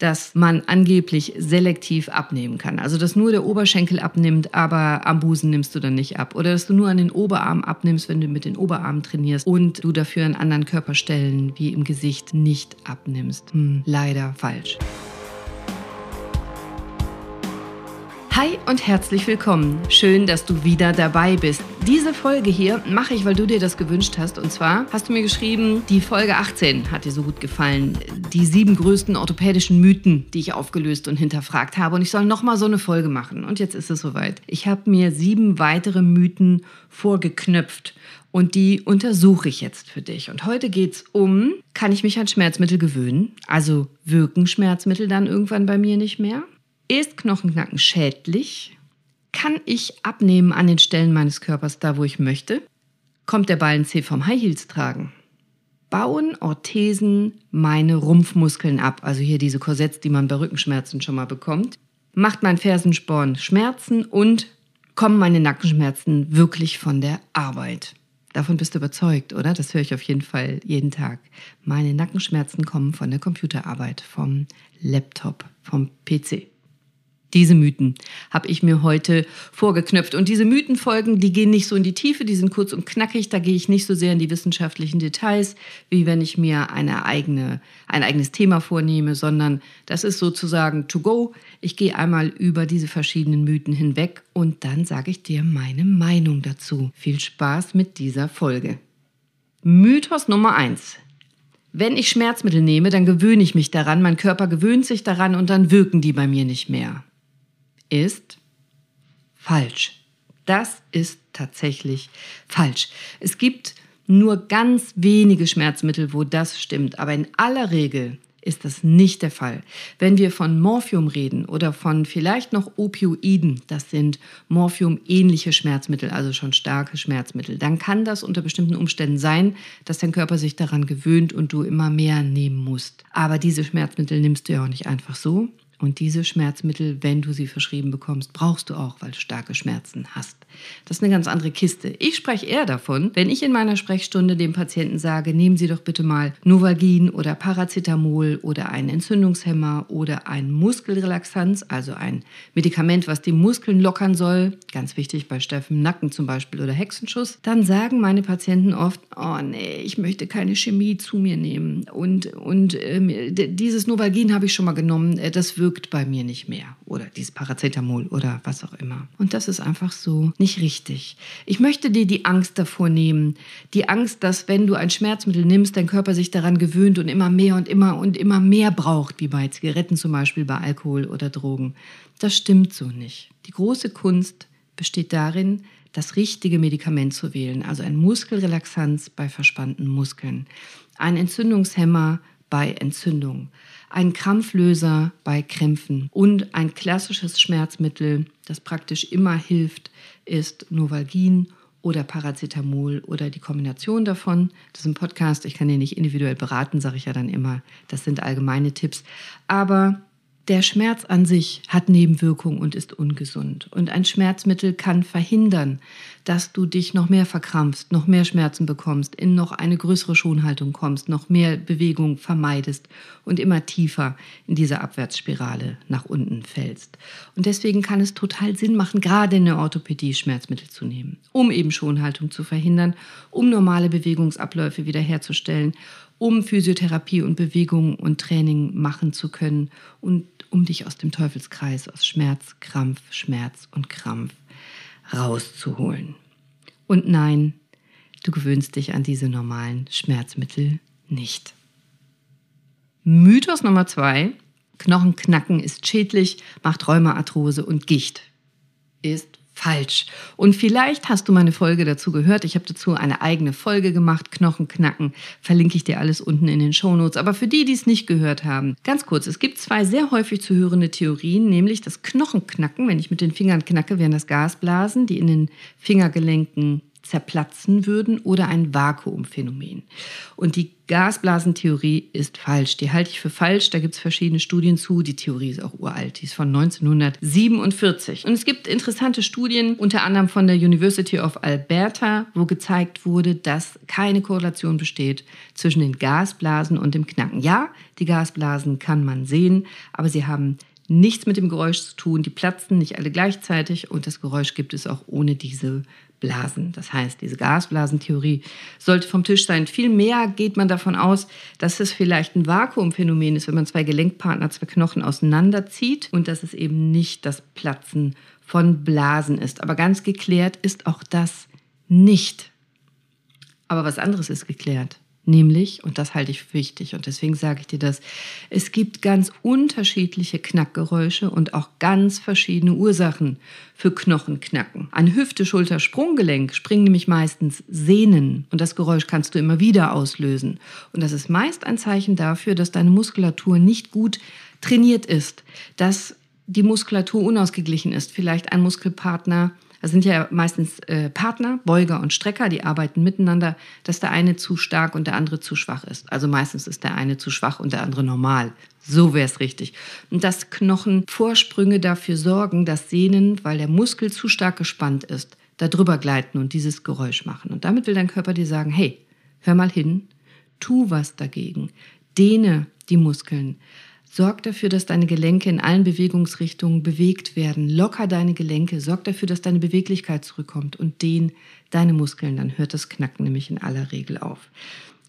dass man angeblich selektiv abnehmen kann. Also dass nur der Oberschenkel abnimmt, aber am Busen nimmst du dann nicht ab. Oder dass du nur an den Oberarm abnimmst, wenn du mit den Oberarmen trainierst und du dafür an anderen Körperstellen wie im Gesicht nicht abnimmst. Hm, leider falsch. Hi und herzlich willkommen. Schön, dass du wieder dabei bist. Diese Folge hier mache ich, weil du dir das gewünscht hast. Und zwar hast du mir geschrieben, die Folge 18 hat dir so gut gefallen. Die sieben größten orthopädischen Mythen, die ich aufgelöst und hinterfragt habe. Und ich soll nochmal so eine Folge machen. Und jetzt ist es soweit. Ich habe mir sieben weitere Mythen vorgeknöpft. Und die untersuche ich jetzt für dich. Und heute geht es um, kann ich mich an Schmerzmittel gewöhnen? Also wirken Schmerzmittel dann irgendwann bei mir nicht mehr? Ist Knochenknacken schädlich? Kann ich abnehmen an den Stellen meines Körpers, da wo ich möchte? Kommt der Ballenzeh vom High Heels tragen? Bauen Orthesen meine Rumpfmuskeln ab, also hier diese Korsetts, die man bei Rückenschmerzen schon mal bekommt? Macht mein Fersensporn Schmerzen und kommen meine Nackenschmerzen wirklich von der Arbeit? Davon bist du überzeugt, oder? Das höre ich auf jeden Fall jeden Tag. Meine Nackenschmerzen kommen von der Computerarbeit, vom Laptop, vom PC. Diese Mythen habe ich mir heute vorgeknöpft. Und diese Mythenfolgen, die gehen nicht so in die Tiefe, die sind kurz und knackig. Da gehe ich nicht so sehr in die wissenschaftlichen Details, wie wenn ich mir eine eigene, ein eigenes Thema vornehme, sondern das ist sozusagen to go. Ich gehe einmal über diese verschiedenen Mythen hinweg und dann sage ich dir meine Meinung dazu. Viel Spaß mit dieser Folge. Mythos Nummer eins: Wenn ich Schmerzmittel nehme, dann gewöhne ich mich daran, mein Körper gewöhnt sich daran und dann wirken die bei mir nicht mehr ist falsch. Das ist tatsächlich falsch. Es gibt nur ganz wenige Schmerzmittel, wo das stimmt, aber in aller Regel ist das nicht der Fall. Wenn wir von Morphium reden oder von vielleicht noch Opioiden, das sind Morphium-ähnliche Schmerzmittel, also schon starke Schmerzmittel, dann kann das unter bestimmten Umständen sein, dass dein Körper sich daran gewöhnt und du immer mehr nehmen musst. Aber diese Schmerzmittel nimmst du ja auch nicht einfach so. Und diese Schmerzmittel, wenn du sie verschrieben bekommst, brauchst du auch, weil du starke Schmerzen hast. Das ist eine ganz andere Kiste. Ich spreche eher davon, wenn ich in meiner Sprechstunde dem Patienten sage, nehmen Sie doch bitte mal Novalgin oder Paracetamol oder einen Entzündungshemmer oder ein Muskelrelaxanz, also ein Medikament, was die Muskeln lockern soll, ganz wichtig bei Steffen Nacken zum Beispiel oder Hexenschuss, dann sagen meine Patienten oft, oh nee, ich möchte keine Chemie zu mir nehmen und, und äh, dieses Novalgin habe ich schon mal genommen, äh, das wirkt wirkt bei mir nicht mehr oder dieses Paracetamol oder was auch immer. Und das ist einfach so nicht richtig. Ich möchte dir die Angst davor nehmen, die Angst, dass wenn du ein Schmerzmittel nimmst, dein Körper sich daran gewöhnt und immer mehr und immer und immer mehr braucht, wie bei Zigaretten zum Beispiel, bei Alkohol oder Drogen. Das stimmt so nicht. Die große Kunst besteht darin, das richtige Medikament zu wählen, also ein Muskelrelaxanz bei verspannten Muskeln, ein Entzündungshemmer bei Entzündung, ein Krampflöser bei Krämpfen und ein klassisches Schmerzmittel, das praktisch immer hilft, ist Novalgin oder Paracetamol oder die Kombination davon. Das ist ein Podcast, ich kann den nicht individuell beraten, sage ich ja dann immer. Das sind allgemeine Tipps. Aber der Schmerz an sich hat Nebenwirkungen und ist ungesund. Und ein Schmerzmittel kann verhindern, dass du dich noch mehr verkrampfst, noch mehr Schmerzen bekommst, in noch eine größere Schonhaltung kommst, noch mehr Bewegung vermeidest und immer tiefer in diese Abwärtsspirale nach unten fällst. Und deswegen kann es total Sinn machen, gerade in der Orthopädie Schmerzmittel zu nehmen, um eben Schonhaltung zu verhindern, um normale Bewegungsabläufe wiederherzustellen um Physiotherapie und Bewegung und Training machen zu können und um dich aus dem Teufelskreis, aus Schmerz, Krampf, Schmerz und Krampf rauszuholen. Und nein, du gewöhnst dich an diese normalen Schmerzmittel nicht. Mythos Nummer zwei, Knochenknacken ist schädlich, macht Rheumaarthrose und Gicht. Ist falsch. Und vielleicht hast du meine Folge dazu gehört. Ich habe dazu eine eigene Folge gemacht, Knochenknacken. Verlinke ich dir alles unten in den Shownotes. Aber für die, die es nicht gehört haben, ganz kurz, es gibt zwei sehr häufig zu hörende Theorien, nämlich das Knochenknacken, wenn ich mit den Fingern knacke, wären das Gasblasen, die in den Fingergelenken zerplatzen würden oder ein Vakuumphänomen. Und die Gasblasentheorie ist falsch. Die halte ich für falsch. Da gibt es verschiedene Studien zu. Die Theorie ist auch uralt. Die ist von 1947. Und es gibt interessante Studien, unter anderem von der University of Alberta, wo gezeigt wurde, dass keine Korrelation besteht zwischen den Gasblasen und dem Knacken. Ja, die Gasblasen kann man sehen, aber sie haben nichts mit dem Geräusch zu tun. Die platzen nicht alle gleichzeitig und das Geräusch gibt es auch ohne diese Blasen. Das heißt, diese Gasblasentheorie sollte vom Tisch sein. Vielmehr geht man davon aus, dass es vielleicht ein Vakuumphänomen ist, wenn man zwei Gelenkpartner, zwei Knochen auseinanderzieht und dass es eben nicht das Platzen von Blasen ist. Aber ganz geklärt ist auch das nicht. Aber was anderes ist geklärt. Nämlich, und das halte ich für wichtig und deswegen sage ich dir das, es gibt ganz unterschiedliche Knackgeräusche und auch ganz verschiedene Ursachen für Knochenknacken. An Hüfte, Schulter, Sprunggelenk springen nämlich meistens Sehnen und das Geräusch kannst du immer wieder auslösen. Und das ist meist ein Zeichen dafür, dass deine Muskulatur nicht gut trainiert ist, dass die Muskulatur unausgeglichen ist, vielleicht ein Muskelpartner das sind ja meistens äh, Partner, Beuger und Strecker, die arbeiten miteinander, dass der eine zu stark und der andere zu schwach ist. Also meistens ist der eine zu schwach und der andere normal. So wäre es richtig. Und dass Knochenvorsprünge dafür sorgen, dass Sehnen, weil der Muskel zu stark gespannt ist, da drüber gleiten und dieses Geräusch machen. Und damit will dein Körper dir sagen, hey, hör mal hin, tu was dagegen, dehne die Muskeln, Sorg dafür, dass deine Gelenke in allen Bewegungsrichtungen bewegt werden. Locker deine Gelenke. Sorg dafür, dass deine Beweglichkeit zurückkommt und dehn deine Muskeln. Dann hört das Knacken nämlich in aller Regel auf.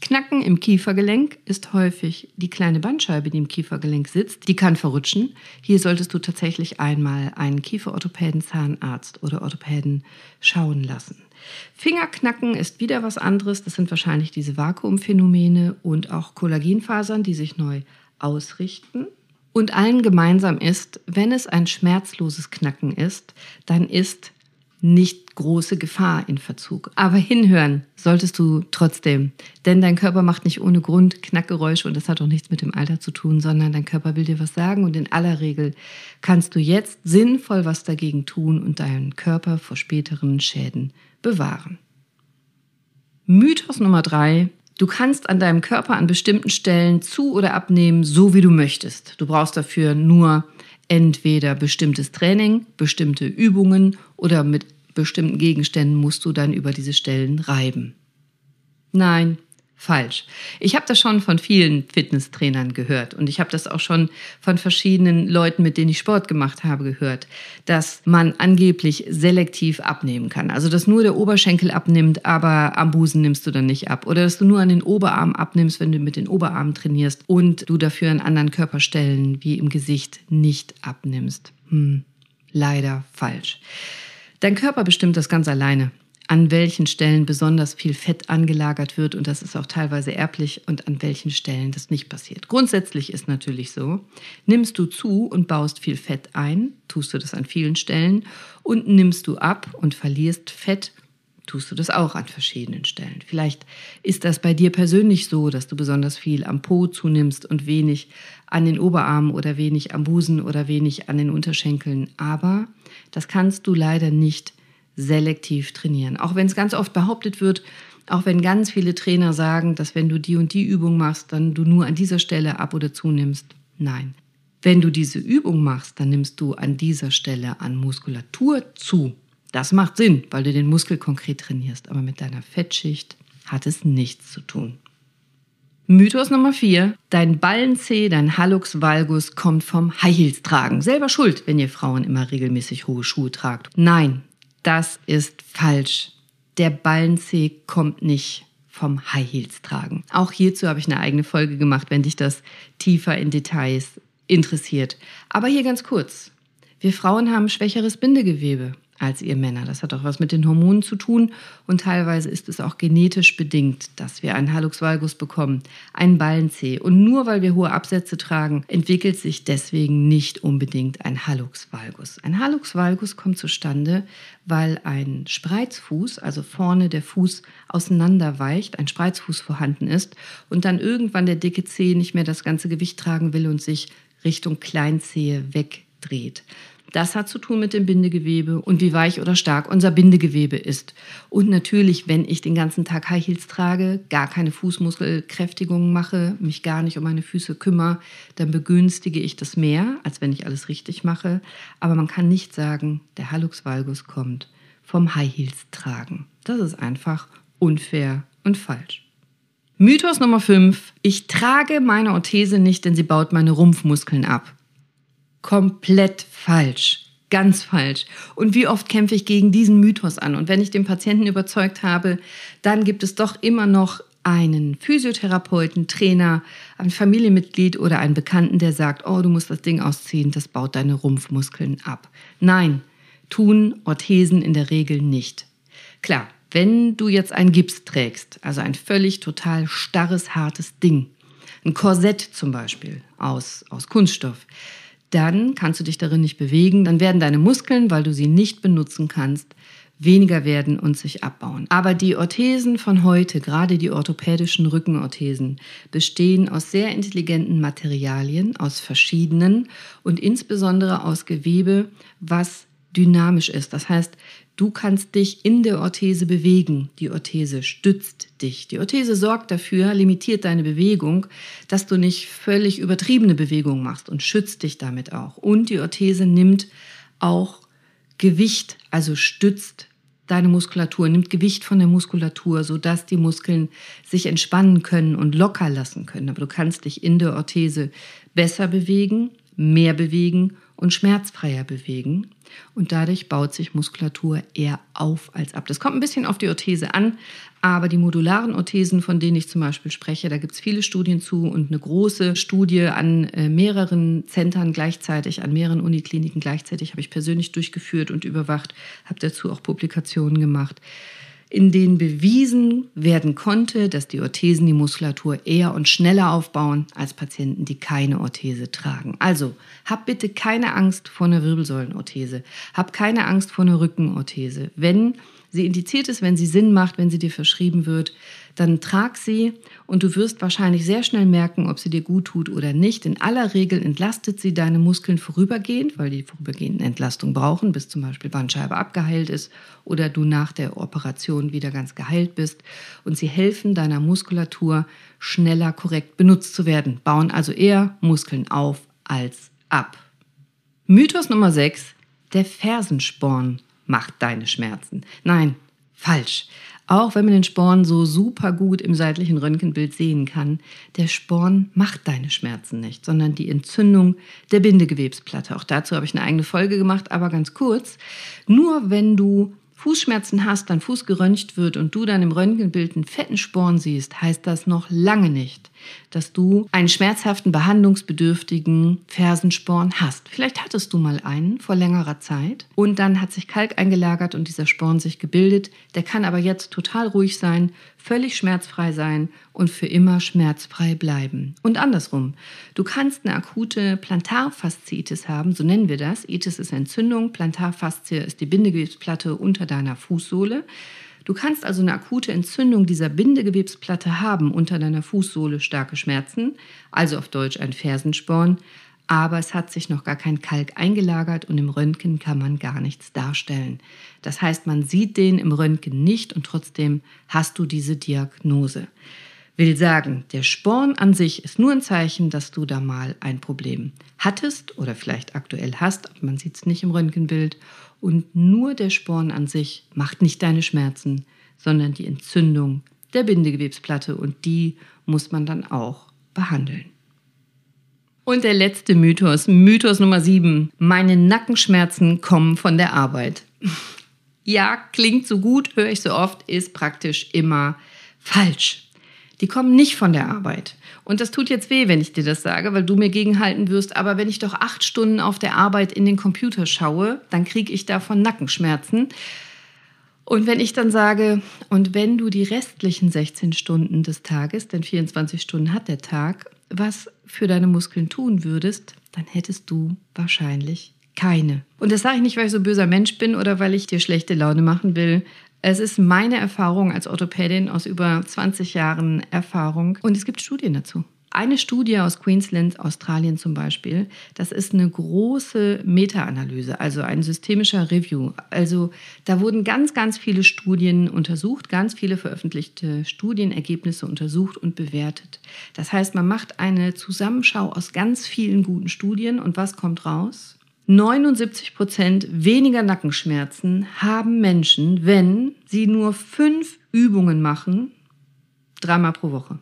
Knacken im Kiefergelenk ist häufig die kleine Bandscheibe, die im Kiefergelenk sitzt. Die kann verrutschen. Hier solltest du tatsächlich einmal einen Kieferorthopäden, Zahnarzt oder Orthopäden schauen lassen. Fingerknacken ist wieder was anderes. Das sind wahrscheinlich diese Vakuumphänomene und auch Kollagenfasern, die sich neu ausrichten. Und allen gemeinsam ist, wenn es ein schmerzloses Knacken ist, dann ist nicht große Gefahr in Verzug. Aber hinhören solltest du trotzdem, denn dein Körper macht nicht ohne Grund Knackgeräusche und das hat auch nichts mit dem Alter zu tun, sondern dein Körper will dir was sagen und in aller Regel kannst du jetzt sinnvoll was dagegen tun und deinen Körper vor späteren Schäden bewahren. Mythos Nummer drei, Du kannst an deinem Körper an bestimmten Stellen zu oder abnehmen, so wie du möchtest. Du brauchst dafür nur entweder bestimmtes Training, bestimmte Übungen oder mit bestimmten Gegenständen musst du dann über diese Stellen reiben. Nein, falsch. Ich habe das schon von vielen Fitnesstrainern gehört und ich habe das auch schon von verschiedenen Leuten, mit denen ich Sport gemacht habe, gehört, dass man angeblich selektiv abnehmen kann. Also dass nur der Oberschenkel abnimmt, aber am Busen nimmst du dann nicht ab. Oder dass du nur an den Oberarm abnimmst, wenn du mit den Oberarmen trainierst und du dafür an anderen Körperstellen wie im Gesicht nicht abnimmst. Hm, leider falsch. Dein Körper bestimmt das ganz alleine an welchen Stellen besonders viel Fett angelagert wird und das ist auch teilweise erblich und an welchen Stellen das nicht passiert. Grundsätzlich ist natürlich so, nimmst du zu und baust viel Fett ein, tust du das an vielen Stellen und nimmst du ab und verlierst Fett, tust du das auch an verschiedenen Stellen. Vielleicht ist das bei dir persönlich so, dass du besonders viel am Po zunimmst und wenig an den Oberarmen oder wenig am Busen oder wenig an den Unterschenkeln, aber das kannst du leider nicht selektiv trainieren. Auch wenn es ganz oft behauptet wird, auch wenn ganz viele Trainer sagen, dass wenn du die und die Übung machst, dann du nur an dieser Stelle ab oder zunimmst. Nein. Wenn du diese Übung machst, dann nimmst du an dieser Stelle an Muskulatur zu. Das macht Sinn, weil du den Muskel konkret trainierst. Aber mit deiner Fettschicht hat es nichts zu tun. Mythos Nummer 4. Dein Ballenzeh, dein Hallux valgus kommt vom High Heels tragen. Selber schuld, wenn ihr Frauen immer regelmäßig hohe Schuhe tragt. Nein, das ist falsch. Der Ballenzeh kommt nicht vom High Heels tragen. Auch hierzu habe ich eine eigene Folge gemacht, wenn dich das tiefer in Details interessiert. Aber hier ganz kurz. Wir Frauen haben schwächeres Bindegewebe als ihr Männer. Das hat auch was mit den Hormonen zu tun und teilweise ist es auch genetisch bedingt, dass wir einen Hallux valgus bekommen, einen Ballenzeh. Und nur weil wir hohe Absätze tragen, entwickelt sich deswegen nicht unbedingt ein Hallux valgus. Ein Hallux valgus kommt zustande, weil ein Spreizfuß, also vorne der Fuß auseinanderweicht, ein Spreizfuß vorhanden ist und dann irgendwann der dicke Zeh nicht mehr das ganze Gewicht tragen will und sich Richtung Kleinzehe wegdreht. Das hat zu tun mit dem Bindegewebe und wie weich oder stark unser Bindegewebe ist. Und natürlich, wenn ich den ganzen Tag High Heels trage, gar keine Fußmuskelkräftigung mache, mich gar nicht um meine Füße kümmere, dann begünstige ich das mehr, als wenn ich alles richtig mache. Aber man kann nicht sagen, der Hallux valgus kommt vom High Heels tragen. Das ist einfach unfair und falsch. Mythos Nummer 5. Ich trage meine Orthese nicht, denn sie baut meine Rumpfmuskeln ab. Komplett falsch. Ganz falsch. Und wie oft kämpfe ich gegen diesen Mythos an? Und wenn ich den Patienten überzeugt habe, dann gibt es doch immer noch einen Physiotherapeuten, Trainer, ein Familienmitglied oder einen Bekannten, der sagt, oh, du musst das Ding ausziehen, das baut deine Rumpfmuskeln ab. Nein, tun Orthesen in der Regel nicht. Klar, wenn du jetzt ein Gips trägst, also ein völlig total starres, hartes Ding, ein Korsett zum Beispiel aus, aus Kunststoff, dann kannst du dich darin nicht bewegen, dann werden deine Muskeln, weil du sie nicht benutzen kannst, weniger werden und sich abbauen. Aber die Orthesen von heute, gerade die orthopädischen Rückenorthesen, bestehen aus sehr intelligenten Materialien, aus verschiedenen und insbesondere aus Gewebe, was dynamisch ist. Das heißt, du kannst dich in der Orthese bewegen. Die Orthese stützt dich. Die Orthese sorgt dafür, limitiert deine Bewegung, dass du nicht völlig übertriebene Bewegungen machst und schützt dich damit auch. Und die Orthese nimmt auch Gewicht, also stützt deine Muskulatur, nimmt Gewicht von der Muskulatur, sodass die Muskeln sich entspannen können und locker lassen können. Aber du kannst dich in der Orthese besser bewegen, mehr bewegen und schmerzfreier bewegen. Und dadurch baut sich Muskulatur eher auf als ab. Das kommt ein bisschen auf die Orthese an, aber die modularen Orthesen, von denen ich zum Beispiel spreche, da gibt es viele Studien zu und eine große Studie an äh, mehreren Zentren gleichzeitig, an mehreren Unikliniken gleichzeitig habe ich persönlich durchgeführt und überwacht, habe dazu auch Publikationen gemacht in denen bewiesen werden konnte, dass die Orthesen die Muskulatur eher und schneller aufbauen als Patienten, die keine Orthese tragen. Also, hab bitte keine Angst vor einer Wirbelsäulenorthese. Hab keine Angst vor einer Rückenorthese. Wenn sie indiziert ist, wenn sie Sinn macht, wenn sie dir verschrieben wird, dann trag sie und du wirst wahrscheinlich sehr schnell merken, ob sie dir gut tut oder nicht. In aller Regel entlastet sie deine Muskeln vorübergehend, weil die vorübergehend Entlastung brauchen, bis zum Beispiel Bandscheibe abgeheilt ist oder du nach der Operation wieder ganz geheilt bist. Und sie helfen deiner Muskulatur schneller korrekt benutzt zu werden, bauen also eher Muskeln auf als ab. Mythos Nummer 6. Der Fersensporn macht deine Schmerzen. Nein, falsch. Auch wenn man den Sporn so super gut im seitlichen Röntgenbild sehen kann, der Sporn macht deine Schmerzen nicht, sondern die Entzündung der Bindegewebsplatte. Auch dazu habe ich eine eigene Folge gemacht, aber ganz kurz. Nur wenn du Fußschmerzen hast, dein Fuß geröntgt wird und du dann im Röntgenbild einen fetten Sporn siehst, heißt das noch lange nicht, dass du einen schmerzhaften, behandlungsbedürftigen Fersensporn hast. Vielleicht hattest du mal einen vor längerer Zeit und dann hat sich Kalk eingelagert und dieser Sporn sich gebildet. Der kann aber jetzt total ruhig sein, völlig schmerzfrei sein und für immer schmerzfrei bleiben. Und andersrum, du kannst eine akute Plantarfasziitis haben, so nennen wir das. Itis ist Entzündung, Plantarfaszie ist die Bindegewebsplatte unter deiner Fußsohle. Du kannst also eine akute Entzündung dieser Bindegewebsplatte haben, unter deiner Fußsohle starke Schmerzen, also auf Deutsch ein Fersensporn, aber es hat sich noch gar kein Kalk eingelagert und im Röntgen kann man gar nichts darstellen. Das heißt, man sieht den im Röntgen nicht und trotzdem hast du diese Diagnose. Will sagen, der Sporn an sich ist nur ein Zeichen, dass du da mal ein Problem hattest oder vielleicht aktuell hast, man sieht es nicht im Röntgenbild und nur der Sporn an sich macht nicht deine Schmerzen, sondern die Entzündung der Bindegewebsplatte und die muss man dann auch behandeln. Und der letzte Mythos, Mythos Nummer 7. Meine Nackenschmerzen kommen von der Arbeit. Ja, klingt so gut, höre ich so oft, ist praktisch immer falsch. Die kommen nicht von der Arbeit. Und das tut jetzt weh, wenn ich dir das sage, weil du mir gegenhalten wirst. Aber wenn ich doch acht Stunden auf der Arbeit in den Computer schaue, dann kriege ich davon Nackenschmerzen. Und wenn ich dann sage, und wenn du die restlichen 16 Stunden des Tages, denn 24 Stunden hat der Tag, was für deine Muskeln tun würdest, dann hättest du wahrscheinlich keine. Und das sage ich nicht, weil ich so böser Mensch bin oder weil ich dir schlechte Laune machen will, es ist meine Erfahrung als Orthopädin aus über 20 Jahren Erfahrung und es gibt Studien dazu. eine Studie aus Queensland, Australien zum Beispiel, das ist eine große Meta-Analyse, also ein systemischer Review. Also da wurden ganz, ganz viele Studien untersucht, ganz viele veröffentlichte Studienergebnisse untersucht und bewertet. Das heißt, man macht eine Zusammenschau aus ganz vielen guten Studien und was kommt raus? 79 Prozent weniger Nackenschmerzen haben Menschen, wenn sie nur fünf Übungen machen, dreimal pro Woche.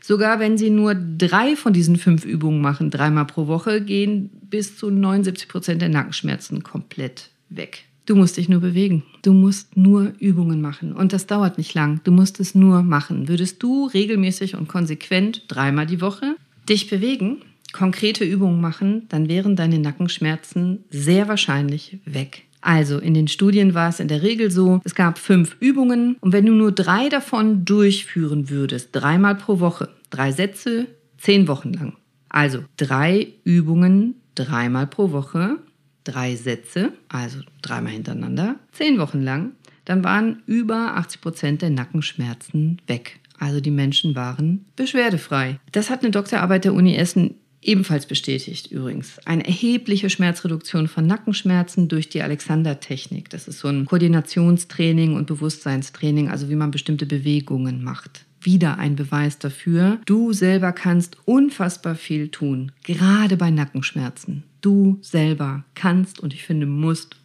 Sogar wenn sie nur drei von diesen fünf Übungen machen, dreimal pro Woche, gehen bis zu 79 Prozent der Nackenschmerzen komplett weg. Du musst dich nur bewegen. Du musst nur Übungen machen. Und das dauert nicht lang. Du musst es nur machen. Würdest du regelmäßig und konsequent dreimal die Woche dich bewegen, konkrete Übungen machen, dann wären deine Nackenschmerzen sehr wahrscheinlich weg. Also in den Studien war es in der Regel so, es gab fünf Übungen und wenn du nur drei davon durchführen würdest, dreimal pro Woche, drei Sätze, zehn Wochen lang. Also drei Übungen, dreimal pro Woche, drei Sätze, also dreimal hintereinander, zehn Wochen lang, dann waren über 80 Prozent der Nackenschmerzen weg. Also die Menschen waren beschwerdefrei. Das hat eine Doktorarbeit der Uni Essen Ebenfalls bestätigt übrigens eine erhebliche Schmerzreduktion von Nackenschmerzen durch die Alexander-Technik. Das ist so ein Koordinationstraining und Bewusstseinstraining, also wie man bestimmte Bewegungen macht. Wieder ein Beweis dafür, du selber kannst unfassbar viel tun, gerade bei Nackenschmerzen. Du selber kannst und ich finde musst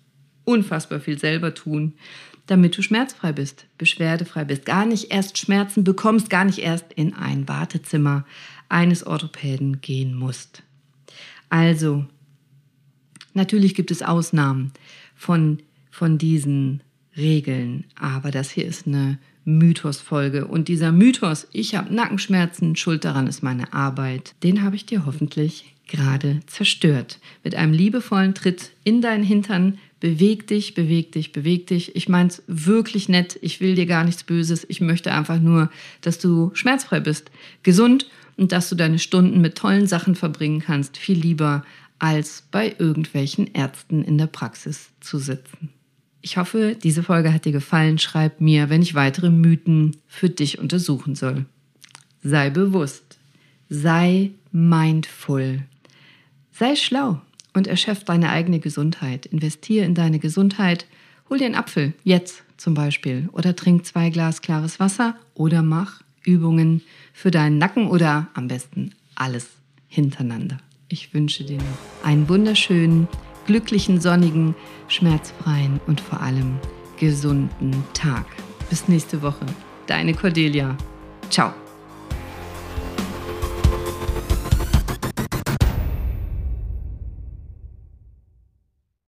unfassbar viel selber tun, damit du schmerzfrei bist, beschwerdefrei bist, gar nicht erst Schmerzen bekommst, gar nicht erst in ein Wartezimmer eines Orthopäden gehen musst. Also, natürlich gibt es Ausnahmen von, von diesen Regeln, aber das hier ist eine Mythosfolge. Und dieser Mythos, ich habe Nackenschmerzen, Schuld daran ist meine Arbeit, den habe ich dir hoffentlich gerade zerstört. Mit einem liebevollen Tritt in deinen Hintern. Beweg dich, beweg dich, beweg dich. Ich meine es wirklich nett. Ich will dir gar nichts Böses. Ich möchte einfach nur, dass du schmerzfrei bist, gesund und dass du deine Stunden mit tollen Sachen verbringen kannst, viel lieber als bei irgendwelchen Ärzten in der Praxis zu sitzen. Ich hoffe, diese Folge hat dir gefallen. Schreib mir, wenn ich weitere Mythen für dich untersuchen soll. Sei bewusst, sei mindful, sei schlau und erschöpf deine eigene Gesundheit. Investiere in deine Gesundheit. Hol dir einen Apfel, jetzt zum Beispiel, oder trink zwei Glas klares Wasser oder mach Übungen für deinen Nacken oder am besten alles hintereinander. Ich wünsche dir noch einen wunderschönen, glücklichen, sonnigen, schmerzfreien und vor allem gesunden Tag. Bis nächste Woche. Deine Cordelia. Ciao.